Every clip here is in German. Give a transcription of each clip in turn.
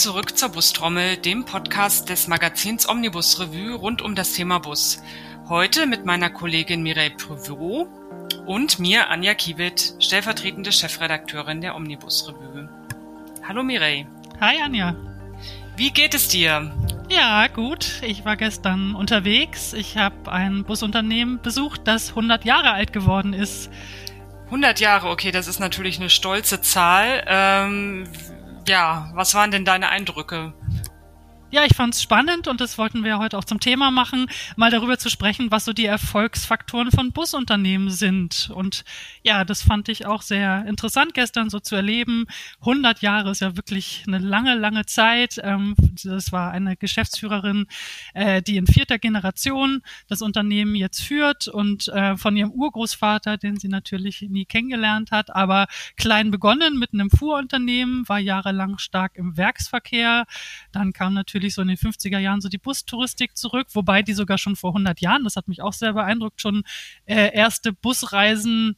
zurück zur Bustrommel, dem Podcast des Magazins Omnibus Revue rund um das Thema Bus. Heute mit meiner Kollegin Mireille Prevot und mir, Anja Kiewit, stellvertretende Chefredakteurin der Omnibus Revue. Hallo Mireille. Hi Anja. Wie geht es dir? Ja, gut. Ich war gestern unterwegs. Ich habe ein Busunternehmen besucht, das 100 Jahre alt geworden ist. 100 Jahre, okay, das ist natürlich eine stolze Zahl. Ähm, ja, was waren denn deine Eindrücke? Ja, ich fand es spannend und das wollten wir heute auch zum Thema machen, mal darüber zu sprechen, was so die Erfolgsfaktoren von Busunternehmen sind. Und ja, das fand ich auch sehr interessant gestern so zu erleben. 100 Jahre ist ja wirklich eine lange, lange Zeit. Ähm, das war eine Geschäftsführerin, äh, die in vierter Generation das Unternehmen jetzt führt und äh, von ihrem Urgroßvater, den sie natürlich nie kennengelernt hat, aber klein begonnen mit einem Fuhrunternehmen, war jahrelang stark im Werksverkehr. Dann kam natürlich natürlich so in den 50er Jahren so die Bustouristik zurück, wobei die sogar schon vor 100 Jahren, das hat mich auch sehr beeindruckt, schon äh, erste Busreisen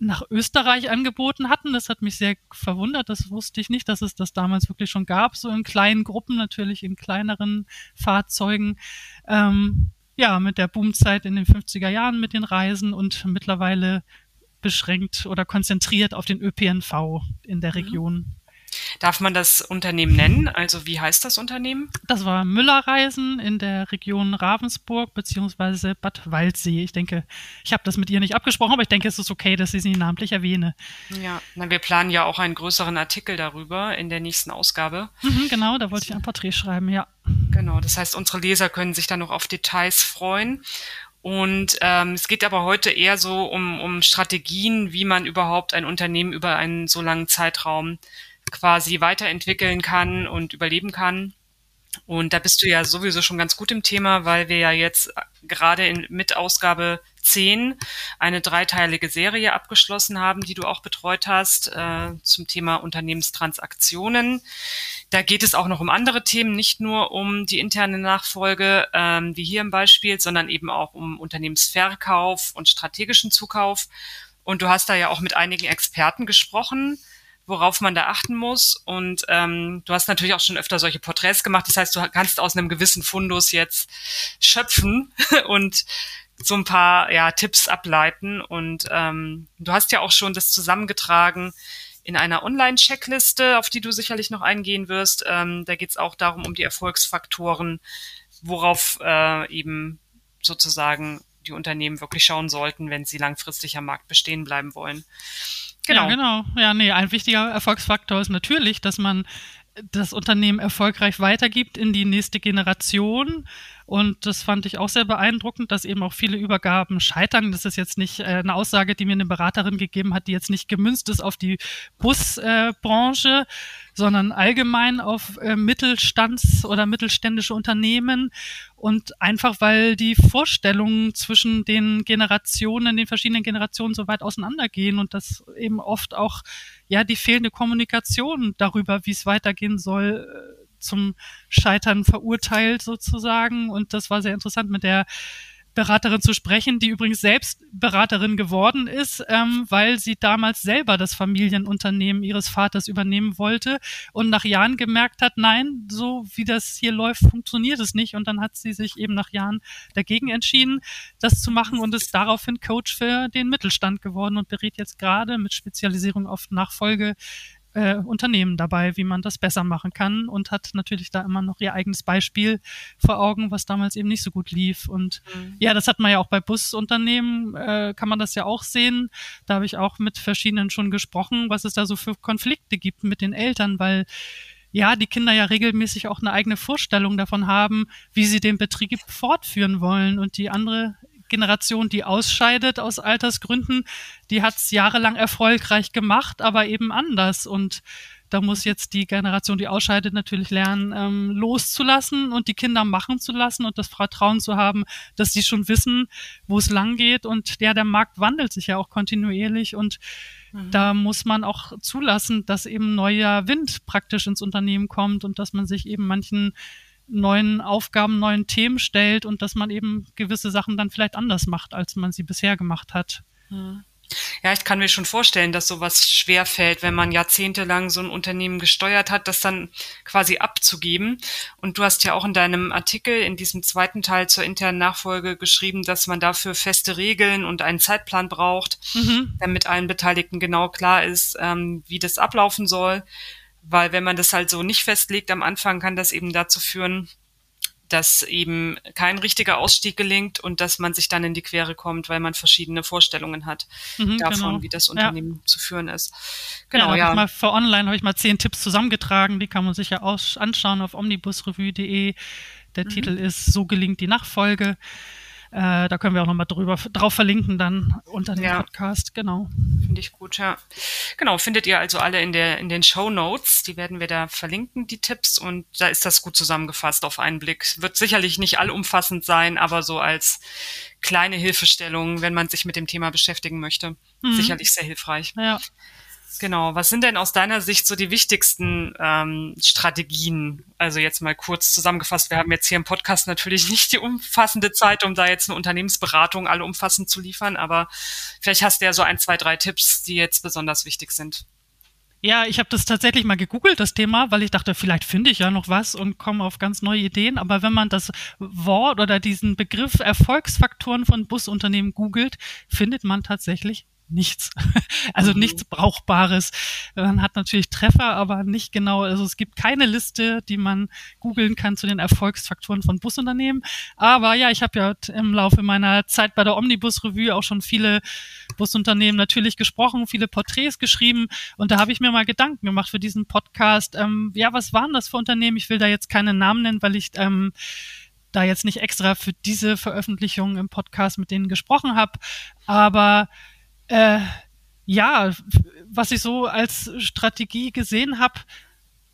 nach Österreich angeboten hatten. Das hat mich sehr verwundert. Das wusste ich nicht, dass es das damals wirklich schon gab, so in kleinen Gruppen, natürlich in kleineren Fahrzeugen. Ähm, ja, mit der Boomzeit in den 50er Jahren mit den Reisen und mittlerweile beschränkt oder konzentriert auf den ÖPNV in der mhm. Region. Darf man das Unternehmen nennen? Also wie heißt das Unternehmen? Das war Müllerreisen in der Region Ravensburg beziehungsweise Bad Waldsee. Ich denke, ich habe das mit ihr nicht abgesprochen, aber ich denke, es ist okay, dass ich sie namentlich erwähne. Ja, na, wir planen ja auch einen größeren Artikel darüber in der nächsten Ausgabe. Mhm, genau, da wollte ich ein Porträt schreiben, ja. Genau, das heißt, unsere Leser können sich dann noch auf Details freuen. Und ähm, es geht aber heute eher so um, um Strategien, wie man überhaupt ein Unternehmen über einen so langen Zeitraum quasi weiterentwickeln kann und überleben kann. Und da bist du ja sowieso schon ganz gut im Thema, weil wir ja jetzt gerade in, mit Ausgabe 10 eine dreiteilige Serie abgeschlossen haben, die du auch betreut hast, äh, zum Thema Unternehmenstransaktionen. Da geht es auch noch um andere Themen, nicht nur um die interne Nachfolge, ähm, wie hier im Beispiel, sondern eben auch um Unternehmensverkauf und strategischen Zukauf. Und du hast da ja auch mit einigen Experten gesprochen worauf man da achten muss. Und ähm, du hast natürlich auch schon öfter solche Porträts gemacht. Das heißt, du kannst aus einem gewissen Fundus jetzt schöpfen und so ein paar ja, Tipps ableiten. Und ähm, du hast ja auch schon das zusammengetragen in einer Online-Checkliste, auf die du sicherlich noch eingehen wirst. Ähm, da geht es auch darum, um die Erfolgsfaktoren, worauf äh, eben sozusagen die Unternehmen wirklich schauen sollten, wenn sie langfristig am Markt bestehen bleiben wollen. Genau. Ja, genau. Ja, nee, ein wichtiger Erfolgsfaktor ist natürlich, dass man das Unternehmen erfolgreich weitergibt in die nächste Generation. Und das fand ich auch sehr beeindruckend, dass eben auch viele Übergaben scheitern. Das ist jetzt nicht äh, eine Aussage, die mir eine Beraterin gegeben hat, die jetzt nicht gemünzt ist auf die Busbranche, äh, sondern allgemein auf äh, Mittelstands- oder mittelständische Unternehmen. Und einfach, weil die Vorstellungen zwischen den Generationen, den verschiedenen Generationen so weit auseinandergehen und das eben oft auch, ja, die fehlende Kommunikation darüber, wie es weitergehen soll, äh, zum Scheitern verurteilt sozusagen. Und das war sehr interessant mit der Beraterin zu sprechen, die übrigens selbst Beraterin geworden ist, ähm, weil sie damals selber das Familienunternehmen ihres Vaters übernehmen wollte und nach Jahren gemerkt hat, nein, so wie das hier läuft, funktioniert es nicht. Und dann hat sie sich eben nach Jahren dagegen entschieden, das zu machen und ist daraufhin Coach für den Mittelstand geworden und berät jetzt gerade mit Spezialisierung auf Nachfolge äh, Unternehmen dabei, wie man das besser machen kann und hat natürlich da immer noch ihr eigenes Beispiel vor Augen, was damals eben nicht so gut lief. Und mhm. ja, das hat man ja auch bei Busunternehmen, äh, kann man das ja auch sehen. Da habe ich auch mit verschiedenen schon gesprochen, was es da so für Konflikte gibt mit den Eltern, weil ja, die Kinder ja regelmäßig auch eine eigene Vorstellung davon haben, wie sie den Betrieb fortführen wollen und die andere Generation, die ausscheidet aus Altersgründen, die hat es jahrelang erfolgreich gemacht, aber eben anders. Und da muss jetzt die Generation, die ausscheidet, natürlich lernen, ähm, loszulassen und die Kinder machen zu lassen und das Vertrauen zu haben, dass sie schon wissen, wo es lang geht. Und ja, der Markt wandelt sich ja auch kontinuierlich und mhm. da muss man auch zulassen, dass eben neuer Wind praktisch ins Unternehmen kommt und dass man sich eben manchen neuen Aufgaben, neuen Themen stellt und dass man eben gewisse Sachen dann vielleicht anders macht, als man sie bisher gemacht hat. Ja, ich kann mir schon vorstellen, dass sowas schwer fällt, wenn man jahrzehntelang so ein Unternehmen gesteuert hat, das dann quasi abzugeben. Und du hast ja auch in deinem Artikel in diesem zweiten Teil zur internen Nachfolge geschrieben, dass man dafür feste Regeln und einen Zeitplan braucht, mhm. damit allen Beteiligten genau klar ist, ähm, wie das ablaufen soll. Weil wenn man das halt so nicht festlegt am Anfang, kann das eben dazu führen, dass eben kein richtiger Ausstieg gelingt und dass man sich dann in die Quere kommt, weil man verschiedene Vorstellungen hat mhm, davon, genau. wie das Unternehmen ja. zu führen ist. Genau, ja. ja. mal für online habe ich mal zehn Tipps zusammengetragen, die kann man sich ja anschauen auf omnibusrevue.de. Der mhm. Titel ist So gelingt die Nachfolge. Äh, da können wir auch nochmal drüber drauf verlinken dann unter dem ja. Podcast, genau. Finde ich gut, ja. Genau, findet ihr also alle in der in den Show Notes. Die werden wir da verlinken, die Tipps, und da ist das gut zusammengefasst auf einen Blick. Wird sicherlich nicht allumfassend sein, aber so als kleine Hilfestellung, wenn man sich mit dem Thema beschäftigen möchte, mhm. sicherlich sehr hilfreich. Ja. Genau. Was sind denn aus deiner Sicht so die wichtigsten ähm, Strategien? Also jetzt mal kurz zusammengefasst. Wir haben jetzt hier im Podcast natürlich nicht die umfassende Zeit, um da jetzt eine Unternehmensberatung alle umfassend zu liefern, aber vielleicht hast du ja so ein, zwei, drei Tipps, die jetzt besonders wichtig sind. Ja, ich habe das tatsächlich mal gegoogelt, das Thema, weil ich dachte, vielleicht finde ich ja noch was und komme auf ganz neue Ideen. Aber wenn man das Wort oder diesen Begriff Erfolgsfaktoren von Busunternehmen googelt, findet man tatsächlich nichts. Also mhm. nichts Brauchbares. Man hat natürlich Treffer, aber nicht genau. Also es gibt keine Liste, die man googeln kann zu den Erfolgsfaktoren von Busunternehmen. Aber ja, ich habe ja im Laufe meiner Zeit bei der Omnibus Revue auch schon viele Busunternehmen natürlich gesprochen, viele Porträts geschrieben. Und da habe ich mir mal Gedanken gemacht für diesen Podcast. Ähm, ja, was waren das für Unternehmen? Ich will da jetzt keine Namen nennen, weil ich ähm, da jetzt nicht extra für diese Veröffentlichung im Podcast mit denen gesprochen habe. Aber äh, ja, was ich so als Strategie gesehen habe,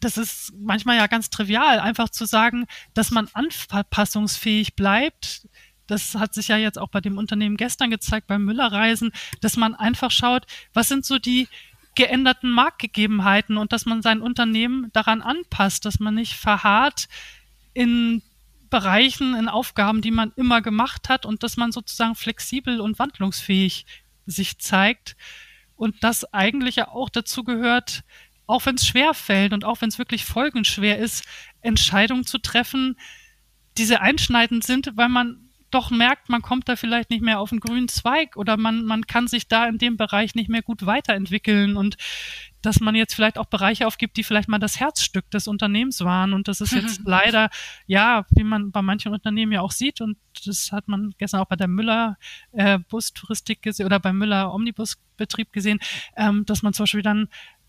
das ist manchmal ja ganz trivial, einfach zu sagen, dass man anpassungsfähig bleibt. Das hat sich ja jetzt auch bei dem Unternehmen gestern gezeigt, beim Müllerreisen, dass man einfach schaut, was sind so die geänderten Marktgegebenheiten und dass man sein Unternehmen daran anpasst, dass man nicht verharrt in Bereichen, in Aufgaben, die man immer gemacht hat und dass man sozusagen flexibel und wandlungsfähig sich zeigt und das eigentlich ja auch dazu gehört, auch wenn es schwer fällt und auch wenn es wirklich folgenschwer ist, Entscheidungen zu treffen, die sehr einschneidend sind, weil man doch merkt, man kommt da vielleicht nicht mehr auf einen grünen Zweig oder man, man kann sich da in dem Bereich nicht mehr gut weiterentwickeln und dass man jetzt vielleicht auch Bereiche aufgibt, die vielleicht mal das Herzstück des Unternehmens waren und das ist jetzt leider, ja, wie man bei manchen Unternehmen ja auch sieht und das hat man gestern auch bei der Müller äh, Bustouristik gesehen oder beim Müller Omnibusbetrieb gesehen, ähm, dass man zum Beispiel dann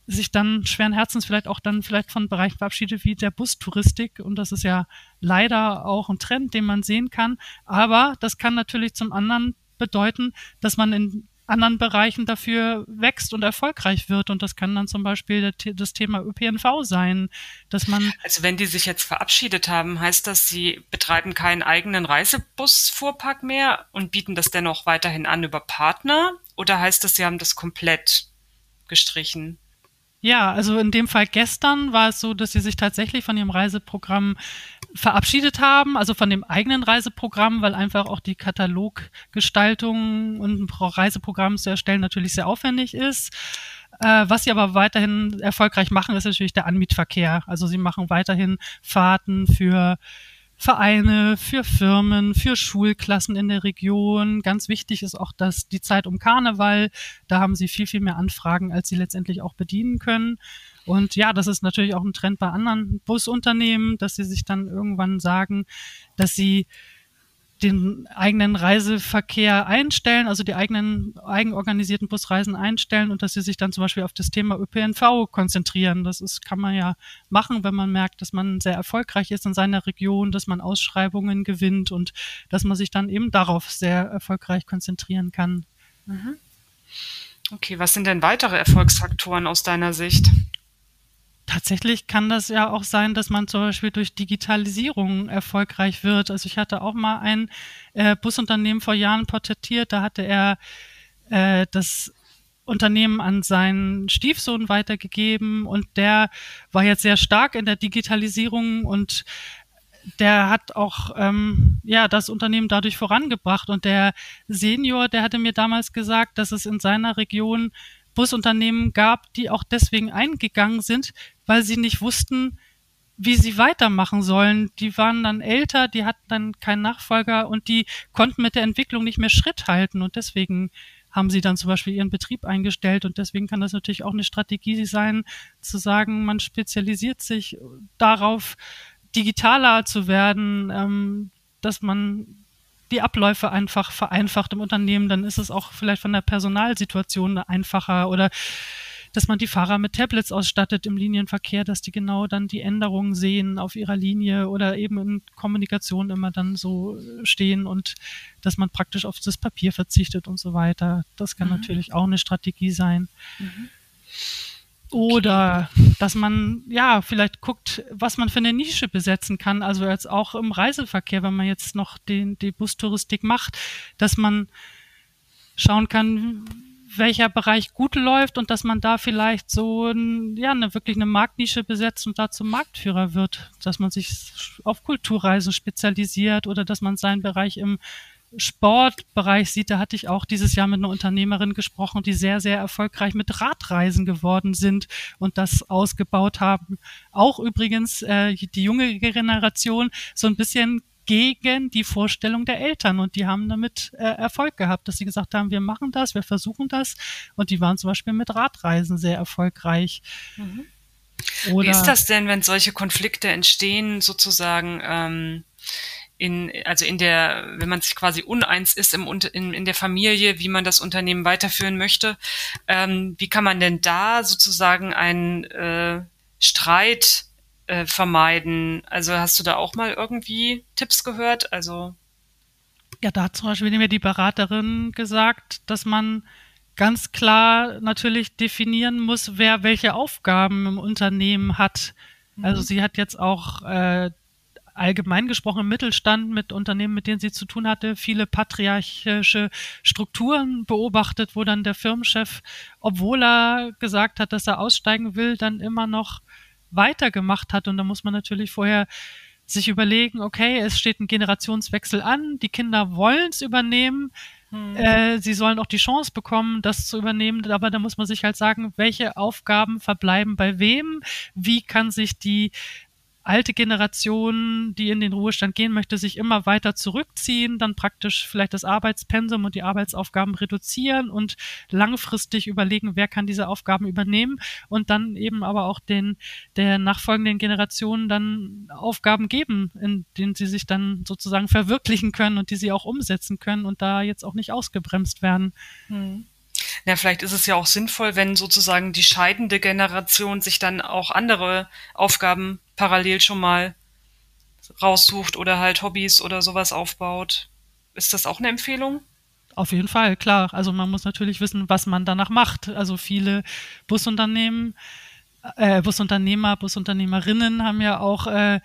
sich dann schweren Herzens vielleicht auch dann vielleicht von Bereichen verabschiedet wie der Bustouristik. Und das ist ja leider auch ein Trend, den man sehen kann. Aber das kann natürlich zum anderen bedeuten, dass man in anderen Bereichen dafür wächst und erfolgreich wird. Und das kann dann zum Beispiel das Thema ÖPNV sein, dass man. Also wenn die sich jetzt verabschiedet haben, heißt das, sie betreiben keinen eigenen Reisebusfuhrpark mehr und bieten das dennoch weiterhin an über Partner? Oder heißt das, sie haben das komplett gestrichen? Ja, also in dem Fall gestern war es so, dass sie sich tatsächlich von ihrem Reiseprogramm verabschiedet haben, also von dem eigenen Reiseprogramm, weil einfach auch die Kataloggestaltung und ein Reiseprogramm zu erstellen natürlich sehr aufwendig ist. Äh, was sie aber weiterhin erfolgreich machen, ist natürlich der Anmietverkehr. Also sie machen weiterhin Fahrten für Vereine, für Firmen, für Schulklassen in der Region. Ganz wichtig ist auch, dass die Zeit um Karneval, da haben sie viel, viel mehr Anfragen, als sie letztendlich auch bedienen können. Und ja, das ist natürlich auch ein Trend bei anderen Busunternehmen, dass sie sich dann irgendwann sagen, dass sie den eigenen Reiseverkehr einstellen, also die eigenen eigenorganisierten Busreisen einstellen und dass sie sich dann zum Beispiel auf das Thema ÖPNV konzentrieren. Das ist, kann man ja machen, wenn man merkt, dass man sehr erfolgreich ist in seiner Region, dass man Ausschreibungen gewinnt und dass man sich dann eben darauf sehr erfolgreich konzentrieren kann. Mhm. Okay, was sind denn weitere Erfolgsfaktoren aus deiner Sicht? Tatsächlich kann das ja auch sein, dass man zum Beispiel durch Digitalisierung erfolgreich wird. Also ich hatte auch mal ein äh, Busunternehmen vor Jahren porträtiert, da hatte er äh, das Unternehmen an seinen Stiefsohn weitergegeben und der war jetzt sehr stark in der Digitalisierung und der hat auch ähm, ja das Unternehmen dadurch vorangebracht. Und der Senior, der hatte mir damals gesagt, dass es in seiner Region Busunternehmen gab, die auch deswegen eingegangen sind, weil sie nicht wussten, wie sie weitermachen sollen. Die waren dann älter, die hatten dann keinen Nachfolger und die konnten mit der Entwicklung nicht mehr Schritt halten. Und deswegen haben sie dann zum Beispiel ihren Betrieb eingestellt. Und deswegen kann das natürlich auch eine Strategie sein, zu sagen, man spezialisiert sich darauf, digitaler zu werden, ähm, dass man die Abläufe einfach vereinfacht im Unternehmen, dann ist es auch vielleicht von der Personalsituation einfacher oder dass man die Fahrer mit Tablets ausstattet im Linienverkehr, dass die genau dann die Änderungen sehen auf ihrer Linie oder eben in Kommunikation immer dann so stehen und dass man praktisch auf das Papier verzichtet und so weiter. Das kann mhm. natürlich auch eine Strategie sein. Mhm. Oder dass man ja vielleicht guckt, was man für eine Nische besetzen kann. Also jetzt auch im Reiseverkehr, wenn man jetzt noch den, die Bustouristik macht, dass man schauen kann, welcher Bereich gut läuft und dass man da vielleicht so ein, ja, eine wirklich eine Marktnische besetzt und da zum Marktführer wird, dass man sich auf Kulturreisen spezialisiert oder dass man seinen Bereich im Sportbereich sieht, da hatte ich auch dieses Jahr mit einer Unternehmerin gesprochen, die sehr, sehr erfolgreich mit Radreisen geworden sind und das ausgebaut haben. Auch übrigens äh, die junge Generation so ein bisschen gegen die Vorstellung der Eltern und die haben damit äh, Erfolg gehabt, dass sie gesagt haben, wir machen das, wir versuchen das und die waren zum Beispiel mit Radreisen sehr erfolgreich. Mhm. Wie ist das denn, wenn solche Konflikte entstehen, sozusagen? Ähm in, also in der, wenn man sich quasi uneins ist im, in, in der Familie, wie man das Unternehmen weiterführen möchte, ähm, wie kann man denn da sozusagen einen äh, Streit äh, vermeiden? Also hast du da auch mal irgendwie Tipps gehört? Also ja, da hat zum Beispiel mir die Beraterin gesagt, dass man ganz klar natürlich definieren muss, wer welche Aufgaben im Unternehmen hat. Also mhm. sie hat jetzt auch äh, allgemein gesprochen im Mittelstand mit Unternehmen, mit denen sie zu tun hatte, viele patriarchische Strukturen beobachtet, wo dann der Firmenchef, obwohl er gesagt hat, dass er aussteigen will, dann immer noch weitergemacht hat. Und da muss man natürlich vorher sich überlegen, okay, es steht ein Generationswechsel an, die Kinder wollen es übernehmen, hm. Äh, sie sollen auch die Chance bekommen, das zu übernehmen, aber da muss man sich halt sagen, welche Aufgaben verbleiben bei wem, wie kann sich die alte Generation, die in den Ruhestand gehen möchte, sich immer weiter zurückziehen, dann praktisch vielleicht das Arbeitspensum und die Arbeitsaufgaben reduzieren und langfristig überlegen, wer kann diese Aufgaben übernehmen und dann eben aber auch den der nachfolgenden Generationen dann Aufgaben geben, in denen sie sich dann sozusagen verwirklichen können und die sie auch umsetzen können und da jetzt auch nicht ausgebremst werden. Hm. Ja, vielleicht ist es ja auch sinnvoll, wenn sozusagen die scheidende Generation sich dann auch andere Aufgaben parallel schon mal raussucht oder halt Hobbys oder sowas aufbaut. Ist das auch eine Empfehlung? Auf jeden Fall, klar. Also man muss natürlich wissen, was man danach macht. Also viele Busunternehmen, äh, Busunternehmer, Busunternehmerinnen haben ja auch äh,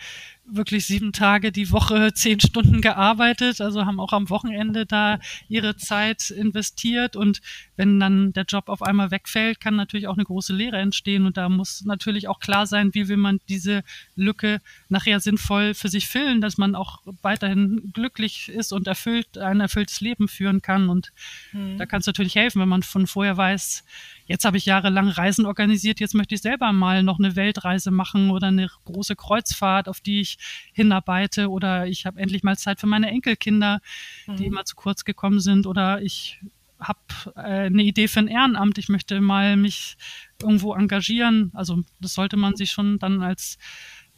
wirklich sieben Tage die Woche zehn Stunden gearbeitet, also haben auch am Wochenende da ihre Zeit investiert. Und wenn dann der Job auf einmal wegfällt, kann natürlich auch eine große Lehre entstehen. Und da muss natürlich auch klar sein, wie will man diese Lücke nachher sinnvoll für sich füllen, dass man auch weiterhin glücklich ist und erfüllt ein erfülltes Leben führen kann. Und mhm. da kann es natürlich helfen, wenn man von vorher weiß, jetzt habe ich jahrelang Reisen organisiert, jetzt möchte ich selber mal noch eine Weltreise machen oder eine große Kreuzfahrt, auf die ich hinarbeite oder ich habe endlich mal Zeit für meine Enkelkinder, mhm. die immer zu kurz gekommen sind oder ich habe äh, eine Idee für ein Ehrenamt, ich möchte mal mich irgendwo engagieren. Also das sollte man sich schon dann als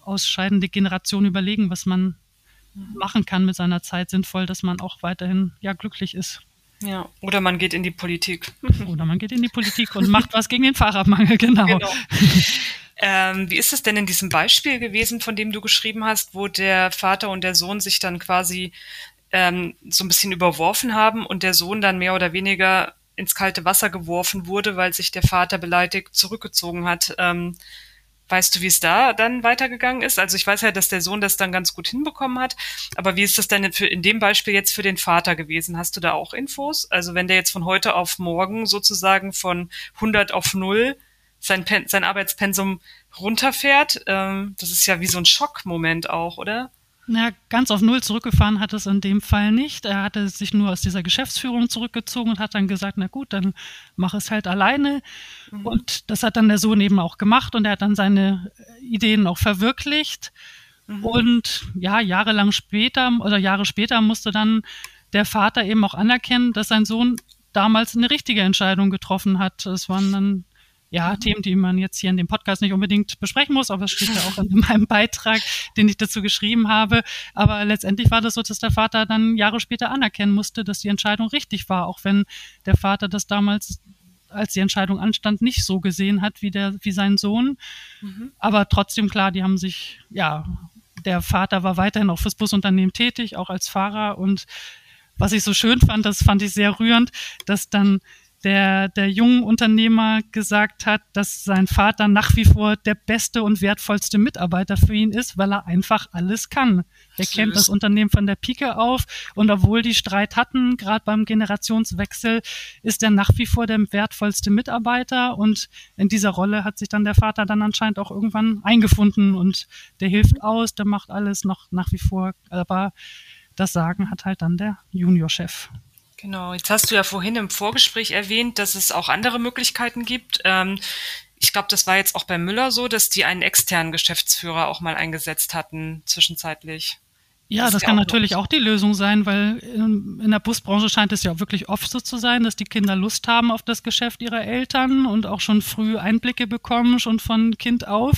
ausscheidende Generation überlegen, was man mhm. machen kann mit seiner Zeit sinnvoll, dass man auch weiterhin ja glücklich ist. Ja, oder man geht in die Politik. Oder man geht in die Politik und macht was gegen den Fahrradmangel, genau. genau. Ähm, wie ist es denn in diesem Beispiel gewesen, von dem du geschrieben hast, wo der Vater und der Sohn sich dann quasi ähm, so ein bisschen überworfen haben und der Sohn dann mehr oder weniger ins kalte Wasser geworfen wurde, weil sich der Vater beleidigt zurückgezogen hat? Ähm, Weißt du, wie es da dann weitergegangen ist? Also ich weiß ja, dass der Sohn das dann ganz gut hinbekommen hat, aber wie ist das denn für, in dem Beispiel jetzt für den Vater gewesen? Hast du da auch Infos? Also wenn der jetzt von heute auf morgen sozusagen von 100 auf 0 sein, Pen sein Arbeitspensum runterfährt, ähm, das ist ja wie so ein Schockmoment auch, oder? Na, ganz auf Null zurückgefahren hat es in dem Fall nicht. Er hatte sich nur aus dieser Geschäftsführung zurückgezogen und hat dann gesagt, na gut, dann mach es halt alleine. Mhm. Und das hat dann der Sohn eben auch gemacht und er hat dann seine Ideen auch verwirklicht. Mhm. Und ja, jahrelang später oder Jahre später musste dann der Vater eben auch anerkennen, dass sein Sohn damals eine richtige Entscheidung getroffen hat. Es waren dann ja, mhm. Themen, die man jetzt hier in dem Podcast nicht unbedingt besprechen muss, aber es steht ja auch in meinem Beitrag, den ich dazu geschrieben habe. Aber letztendlich war das so, dass der Vater dann Jahre später anerkennen musste, dass die Entscheidung richtig war, auch wenn der Vater das damals als die Entscheidung anstand, nicht so gesehen hat wie der, wie sein Sohn. Mhm. Aber trotzdem klar, die haben sich, ja, der Vater war weiterhin auch fürs Busunternehmen tätig, auch als Fahrer. Und was ich so schön fand, das fand ich sehr rührend, dass dann der, der jungen Unternehmer gesagt hat, dass sein Vater nach wie vor der beste und wertvollste Mitarbeiter für ihn ist, weil er einfach alles kann. Er Süß. kennt das Unternehmen von der Pike auf und obwohl die Streit hatten, gerade beim Generationswechsel, ist er nach wie vor der wertvollste Mitarbeiter und in dieser Rolle hat sich dann der Vater dann anscheinend auch irgendwann eingefunden und der hilft aus, der macht alles noch nach wie vor, aber das Sagen hat halt dann der Juniorchef. Genau, jetzt hast du ja vorhin im Vorgespräch erwähnt, dass es auch andere Möglichkeiten gibt. Ähm, ich glaube, das war jetzt auch bei Müller so, dass die einen externen Geschäftsführer auch mal eingesetzt hatten, zwischenzeitlich. Ja, das, das kann natürlich auch die Lösung sein, weil in der Busbranche scheint es ja auch wirklich oft so zu sein, dass die Kinder Lust haben auf das Geschäft ihrer Eltern und auch schon früh Einblicke bekommen, schon von Kind auf.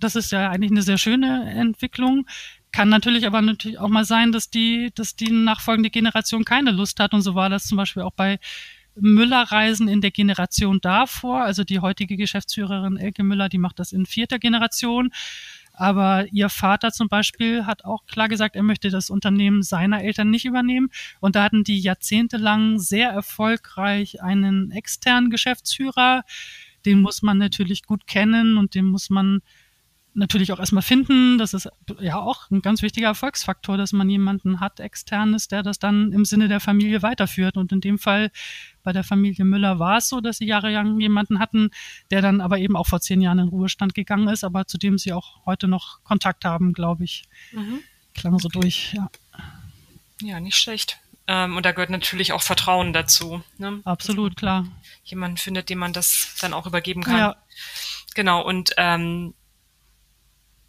Das ist ja eigentlich eine sehr schöne Entwicklung. Kann natürlich aber natürlich auch mal sein, dass die, dass die nachfolgende Generation keine Lust hat. Und so war das zum Beispiel auch bei Müller-Reisen in der Generation davor. Also die heutige Geschäftsführerin Elke Müller, die macht das in vierter Generation. Aber ihr Vater zum Beispiel hat auch klar gesagt, er möchte das Unternehmen seiner Eltern nicht übernehmen. Und da hatten die jahrzehntelang sehr erfolgreich einen externen Geschäftsführer. Den muss man natürlich gut kennen und den muss man natürlich auch erstmal finden. Das ist ja auch ein ganz wichtiger Erfolgsfaktor, dass man jemanden hat, externes, der das dann im Sinne der Familie weiterführt. Und in dem Fall bei der Familie Müller war es so, dass sie jahrelang jemanden hatten, der dann aber eben auch vor zehn Jahren in Ruhestand gegangen ist, aber zu dem sie auch heute noch Kontakt haben, glaube ich. Mhm. Klang so durch, ja. Ja, nicht schlecht. Ähm, und da gehört natürlich auch Vertrauen dazu. Ne? Absolut, klar. Jemanden findet, dem man das dann auch übergeben kann. Ja. Genau, und ähm,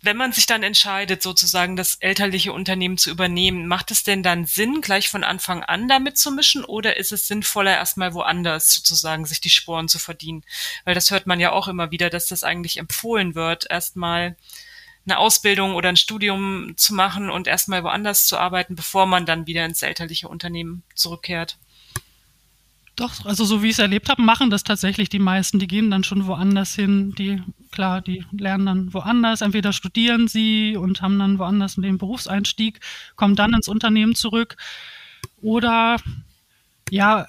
wenn man sich dann entscheidet, sozusagen das elterliche Unternehmen zu übernehmen, macht es denn dann Sinn, gleich von Anfang an damit zu mischen oder ist es sinnvoller, erstmal woanders sozusagen sich die Sporen zu verdienen? Weil das hört man ja auch immer wieder, dass das eigentlich empfohlen wird, erstmal eine Ausbildung oder ein Studium zu machen und erstmal woanders zu arbeiten, bevor man dann wieder ins elterliche Unternehmen zurückkehrt. Doch, also so wie ich es erlebt habe, machen das tatsächlich die meisten. Die gehen dann schon woanders hin. Die, klar, die lernen dann woanders. Entweder studieren sie und haben dann woanders den Berufseinstieg, kommen dann ins Unternehmen zurück. Oder ja,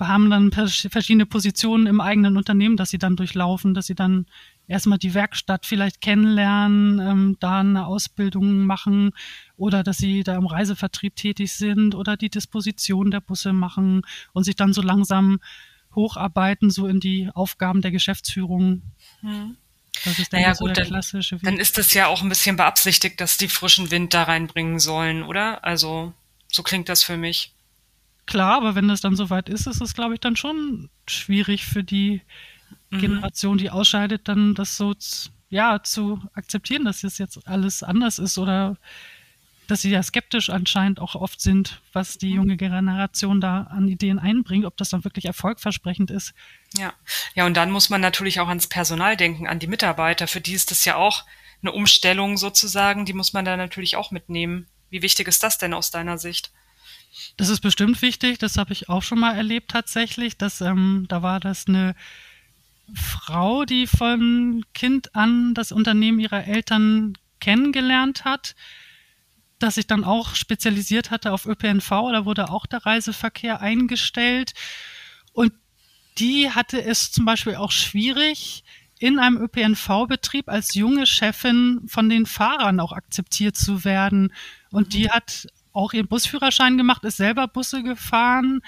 haben dann verschiedene Positionen im eigenen Unternehmen, dass sie dann durchlaufen, dass sie dann erstmal die Werkstatt vielleicht kennenlernen, ähm, da eine Ausbildung machen oder dass sie da im Reisevertrieb tätig sind oder die Disposition der Busse machen und sich dann so langsam hocharbeiten, so in die Aufgaben der Geschäftsführung. Hm. Das ist naja, so gut, der klassische Weg. Dann ist es ja auch ein bisschen beabsichtigt, dass die frischen Wind da reinbringen sollen, oder? Also, so klingt das für mich. Klar, aber wenn das dann soweit ist, ist es, glaube ich, dann schon schwierig für die mhm. Generation, die ausscheidet, dann das so ja, zu akzeptieren, dass es jetzt alles anders ist oder dass sie ja skeptisch anscheinend auch oft sind, was die mhm. junge Generation da an Ideen einbringt, ob das dann wirklich erfolgversprechend ist. Ja, ja, und dann muss man natürlich auch ans Personal denken, an die Mitarbeiter. Für die ist das ja auch eine Umstellung sozusagen, die muss man da natürlich auch mitnehmen. Wie wichtig ist das denn aus deiner Sicht? Das ist bestimmt wichtig, das habe ich auch schon mal erlebt tatsächlich. Dass, ähm, da war das eine Frau, die von Kind an das Unternehmen ihrer Eltern kennengelernt hat, dass sich dann auch spezialisiert hatte auf ÖPNV, da wurde auch der Reiseverkehr eingestellt. Und die hatte es zum Beispiel auch schwierig, in einem ÖPNV-Betrieb als junge Chefin von den Fahrern auch akzeptiert zu werden. Und die mhm. hat auch ihren Busführerschein gemacht, ist selber Busse gefahren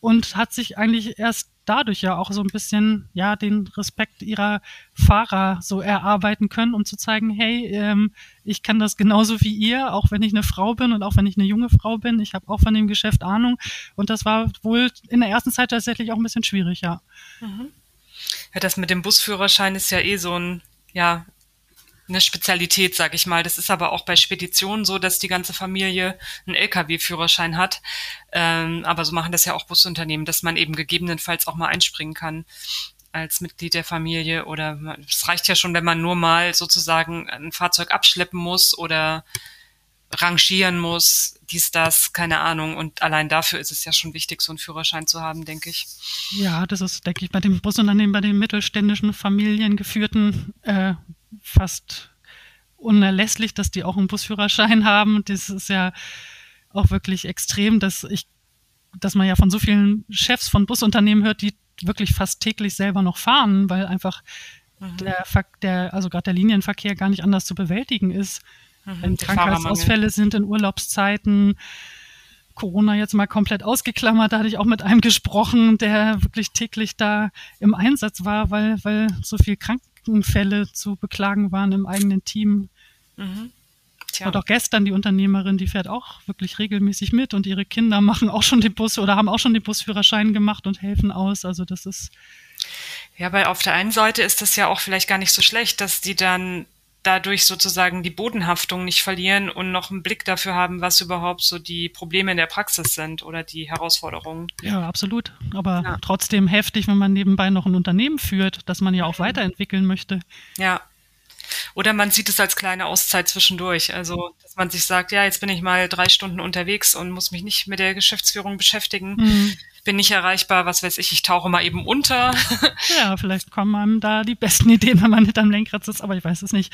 und hat sich eigentlich erst dadurch ja auch so ein bisschen ja den Respekt ihrer Fahrer so erarbeiten können, um zu zeigen, hey, ähm, ich kann das genauso wie ihr, auch wenn ich eine Frau bin und auch wenn ich eine junge Frau bin. Ich habe auch von dem Geschäft Ahnung und das war wohl in der ersten Zeit tatsächlich auch ein bisschen schwierig, ja. Mhm. Ja, das mit dem Busführerschein ist ja eh so ein ja eine Spezialität, sag ich mal. Das ist aber auch bei Speditionen so, dass die ganze Familie einen Lkw-Führerschein hat. Ähm, aber so machen das ja auch Busunternehmen, dass man eben gegebenenfalls auch mal einspringen kann als Mitglied der Familie oder es reicht ja schon, wenn man nur mal sozusagen ein Fahrzeug abschleppen muss oder rangieren muss, dies, das, keine Ahnung. Und allein dafür ist es ja schon wichtig, so einen Führerschein zu haben, denke ich. Ja, das ist, denke ich, bei dem Busunternehmen, bei den mittelständischen Familiengeführten äh, fast unerlässlich, dass die auch einen Busführerschein haben. Das ist ja auch wirklich extrem, dass ich, dass man ja von so vielen Chefs von Busunternehmen hört, die wirklich fast täglich selber noch fahren, weil einfach mhm. der, der, also gerade der Linienverkehr gar nicht anders zu bewältigen ist. Mhm, Wenn Krankheitsausfälle sind in Urlaubszeiten, Corona jetzt mal komplett ausgeklammert, da hatte ich auch mit einem gesprochen, der wirklich täglich da im Einsatz war, weil, weil so viel krank, Fälle zu beklagen waren im eigenen Team. Mhm. Tja. Und auch gestern die Unternehmerin, die fährt auch wirklich regelmäßig mit und ihre Kinder machen auch schon den Bus oder haben auch schon den Busführerschein gemacht und helfen aus. Also das ist. Ja, weil auf der einen Seite ist das ja auch vielleicht gar nicht so schlecht, dass die dann dadurch sozusagen die Bodenhaftung nicht verlieren und noch einen Blick dafür haben, was überhaupt so die Probleme in der Praxis sind oder die Herausforderungen. Ja, absolut. Aber ja. trotzdem heftig, wenn man nebenbei noch ein Unternehmen führt, das man ja auch weiterentwickeln möchte. Ja. Oder man sieht es als kleine Auszeit zwischendurch. Also, dass man sich sagt, ja, jetzt bin ich mal drei Stunden unterwegs und muss mich nicht mit der Geschäftsführung beschäftigen. Mhm bin nicht erreichbar, was weiß ich, ich tauche mal eben unter. Ja, vielleicht kommen einem da die besten Ideen, wenn man hinterm Lenkrad sitzt, aber ich weiß es nicht.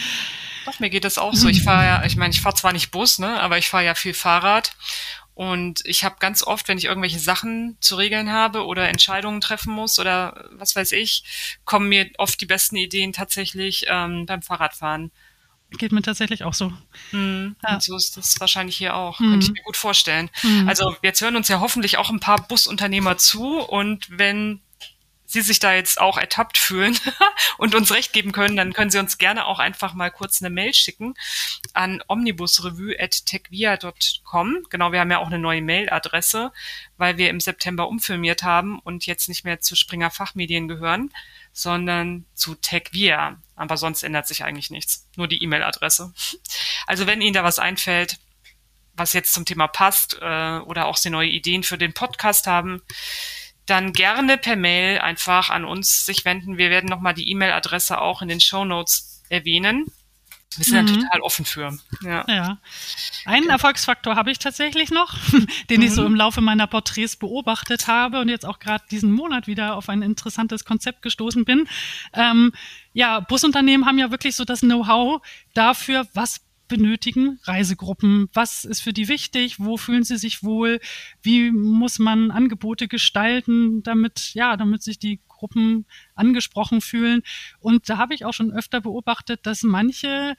Doch, mir geht das auch so. Ich fahre ja, ich meine, ich fahre zwar nicht Bus, ne, aber ich fahre ja viel Fahrrad. Und ich habe ganz oft, wenn ich irgendwelche Sachen zu regeln habe oder Entscheidungen treffen muss oder was weiß ich, kommen mir oft die besten Ideen tatsächlich ähm, beim Fahrradfahren. Geht mir tatsächlich auch so. Mhm. Ja. Und so ist das wahrscheinlich hier auch. Mhm. Könnte ich mir gut vorstellen. Mhm. Also jetzt hören uns ja hoffentlich auch ein paar Busunternehmer zu und wenn Sie sich da jetzt auch ertappt fühlen und uns recht geben können, dann können Sie uns gerne auch einfach mal kurz eine Mail schicken an omnibusrevue.techvia.com. Genau, wir haben ja auch eine neue Mailadresse, weil wir im September umfirmiert haben und jetzt nicht mehr zu Springer Fachmedien gehören sondern zu TechVia. Aber sonst ändert sich eigentlich nichts. Nur die E-Mail-Adresse. Also wenn Ihnen da was einfällt, was jetzt zum Thema passt äh, oder auch Sie neue Ideen für den Podcast haben, dann gerne per Mail einfach an uns sich wenden. Wir werden nochmal die E-Mail-Adresse auch in den Show Notes erwähnen. Wir sind mhm. da total offen für. Ja. ja. Einen Erfolgsfaktor habe ich tatsächlich noch, den mhm. ich so mhm. im Laufe meiner Porträts beobachtet habe und jetzt auch gerade diesen Monat wieder auf ein interessantes Konzept gestoßen bin. Ähm, ja, Busunternehmen haben ja wirklich so das Know-how dafür, was benötigen Reisegruppen? Was ist für die wichtig? Wo fühlen sie sich wohl? Wie muss man Angebote gestalten, damit, ja, damit sich die Gruppen angesprochen fühlen? Und da habe ich auch schon öfter beobachtet, dass manche,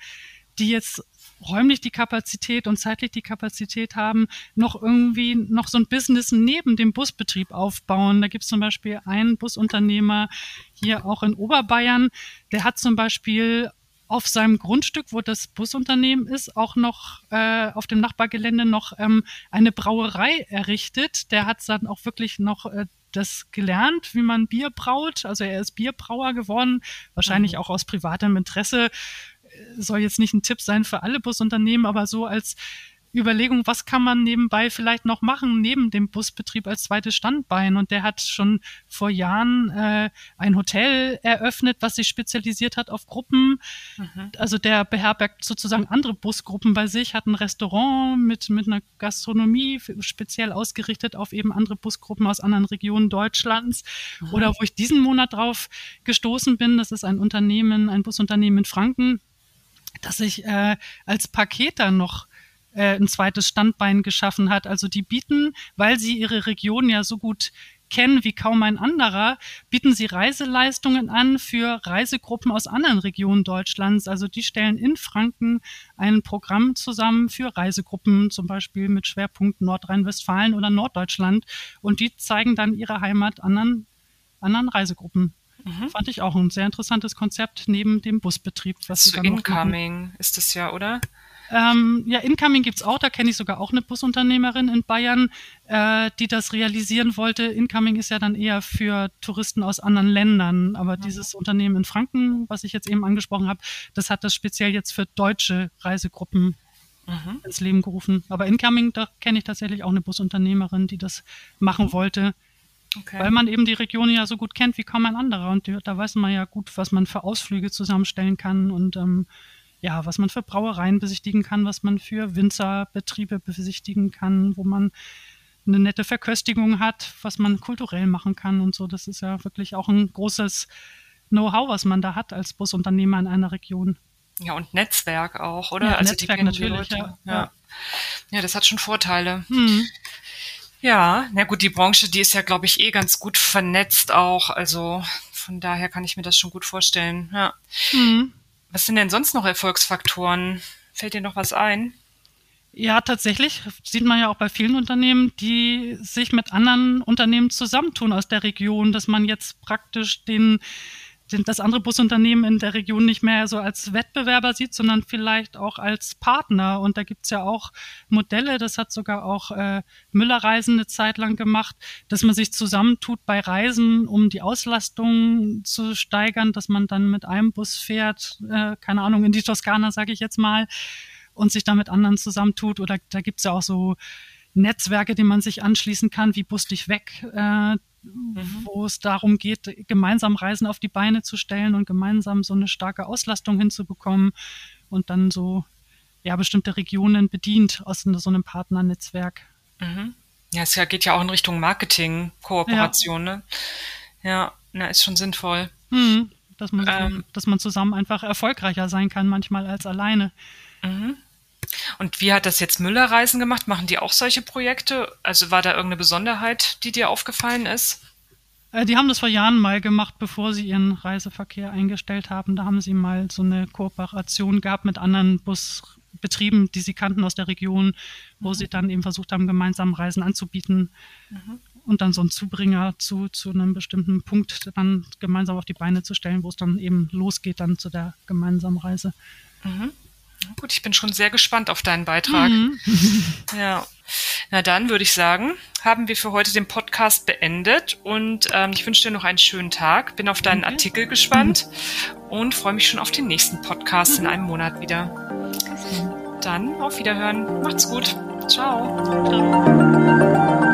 die jetzt räumlich die Kapazität und zeitlich die Kapazität haben, noch irgendwie noch so ein Business neben dem Busbetrieb aufbauen. Da gibt es zum Beispiel einen Busunternehmer hier auch in Oberbayern, der hat zum Beispiel auf seinem Grundstück, wo das Busunternehmen ist, auch noch äh, auf dem Nachbargelände noch ähm, eine Brauerei errichtet. Der hat dann auch wirklich noch äh, das gelernt, wie man Bier braut. Also er ist Bierbrauer geworden, wahrscheinlich mhm. auch aus privatem Interesse. Soll jetzt nicht ein Tipp sein für alle Busunternehmen, aber so als Überlegung, was kann man nebenbei vielleicht noch machen, neben dem Busbetrieb als zweites Standbein. Und der hat schon vor Jahren äh, ein Hotel eröffnet, was sich spezialisiert hat auf Gruppen. Mhm. Also der beherbergt sozusagen andere Busgruppen bei sich, hat ein Restaurant mit, mit einer Gastronomie speziell ausgerichtet auf eben andere Busgruppen aus anderen Regionen Deutschlands. Mhm. Oder wo ich diesen Monat drauf gestoßen bin, das ist ein Unternehmen, ein Busunternehmen in Franken, das sich äh, als Paketer noch äh, ein zweites Standbein geschaffen hat. Also die bieten, weil sie ihre Region ja so gut kennen wie kaum ein anderer, bieten sie Reiseleistungen an für Reisegruppen aus anderen Regionen Deutschlands. Also die stellen in Franken ein Programm zusammen für Reisegruppen, zum Beispiel mit Schwerpunkt Nordrhein-Westfalen oder Norddeutschland. Und die zeigen dann ihre Heimat anderen, anderen Reisegruppen. Mhm. Fand ich auch ein sehr interessantes Konzept neben dem Busbetrieb. Was so Incoming ist es ja, oder? Ähm, ja, Incoming gibt's auch, da kenne ich sogar auch eine Busunternehmerin in Bayern, äh, die das realisieren wollte. Incoming ist ja dann eher für Touristen aus anderen Ländern, aber mhm. dieses Unternehmen in Franken, was ich jetzt eben angesprochen habe, das hat das speziell jetzt für deutsche Reisegruppen mhm. ins Leben gerufen. Aber Incoming, da kenne ich tatsächlich auch eine Busunternehmerin, die das machen wollte. Okay. Weil man eben die Region ja so gut kennt wie kaum ein anderer. Und die, da weiß man ja gut, was man für Ausflüge zusammenstellen kann und ähm, ja, was man für Brauereien besichtigen kann, was man für Winzerbetriebe besichtigen kann, wo man eine nette Verköstigung hat, was man kulturell machen kann und so. Das ist ja wirklich auch ein großes Know-how, was man da hat als Busunternehmer in einer Region. Ja, und Netzwerk auch, oder? Ja, also Netzwerk natürlich, ja, ja. ja. das hat schon Vorteile. Hm. Ja, na gut, die Branche, die ist ja, glaube ich, eh ganz gut vernetzt auch. Also von daher kann ich mir das schon gut vorstellen. Ja. Hm. Was sind denn sonst noch Erfolgsfaktoren? Fällt dir noch was ein? Ja, tatsächlich sieht man ja auch bei vielen Unternehmen, die sich mit anderen Unternehmen zusammentun aus der Region, dass man jetzt praktisch den das andere Busunternehmen in der Region nicht mehr so als Wettbewerber sieht, sondern vielleicht auch als Partner. Und da gibt's ja auch Modelle, das hat sogar auch äh, Müller Reisen eine Zeit lang gemacht, dass man sich zusammentut bei Reisen, um die Auslastung zu steigern, dass man dann mit einem Bus fährt, äh, keine Ahnung, in die Toskana, sage ich jetzt mal, und sich dann mit anderen zusammentut. Oder da gibt's ja auch so Netzwerke, die man sich anschließen kann, wie Bus dich weg, äh, mhm. wo es darum geht, gemeinsam Reisen auf die Beine zu stellen und gemeinsam so eine starke Auslastung hinzubekommen und dann so ja bestimmte Regionen bedient aus so einem Partnernetzwerk. Mhm. Ja, es geht ja auch in Richtung Marketing, Kooperation, ja. ne? Ja, na, ist schon sinnvoll. Mhm. Dass man, ähm, dass man zusammen einfach erfolgreicher sein kann, manchmal als alleine. Mhm. Und wie hat das jetzt Müller Reisen gemacht? Machen die auch solche Projekte? Also war da irgendeine Besonderheit, die dir aufgefallen ist? Äh, die haben das vor Jahren mal gemacht, bevor sie ihren Reiseverkehr eingestellt haben. Da haben sie mal so eine Kooperation gehabt mit anderen Busbetrieben, die sie kannten aus der Region, wo mhm. sie dann eben versucht haben, gemeinsam Reisen anzubieten mhm. und dann so einen Zubringer zu, zu einem bestimmten Punkt dann gemeinsam auf die Beine zu stellen, wo es dann eben losgeht dann zu der gemeinsamen Reise. Mhm. Gut, ich bin schon sehr gespannt auf deinen Beitrag. Mhm. Ja. Na dann würde ich sagen, haben wir für heute den Podcast beendet und ähm, ich wünsche dir noch einen schönen Tag. Bin auf deinen okay. Artikel gespannt und freue mich schon auf den nächsten Podcast in einem Monat wieder. Dann auf Wiederhören. Macht's gut. Ciao. Ciao.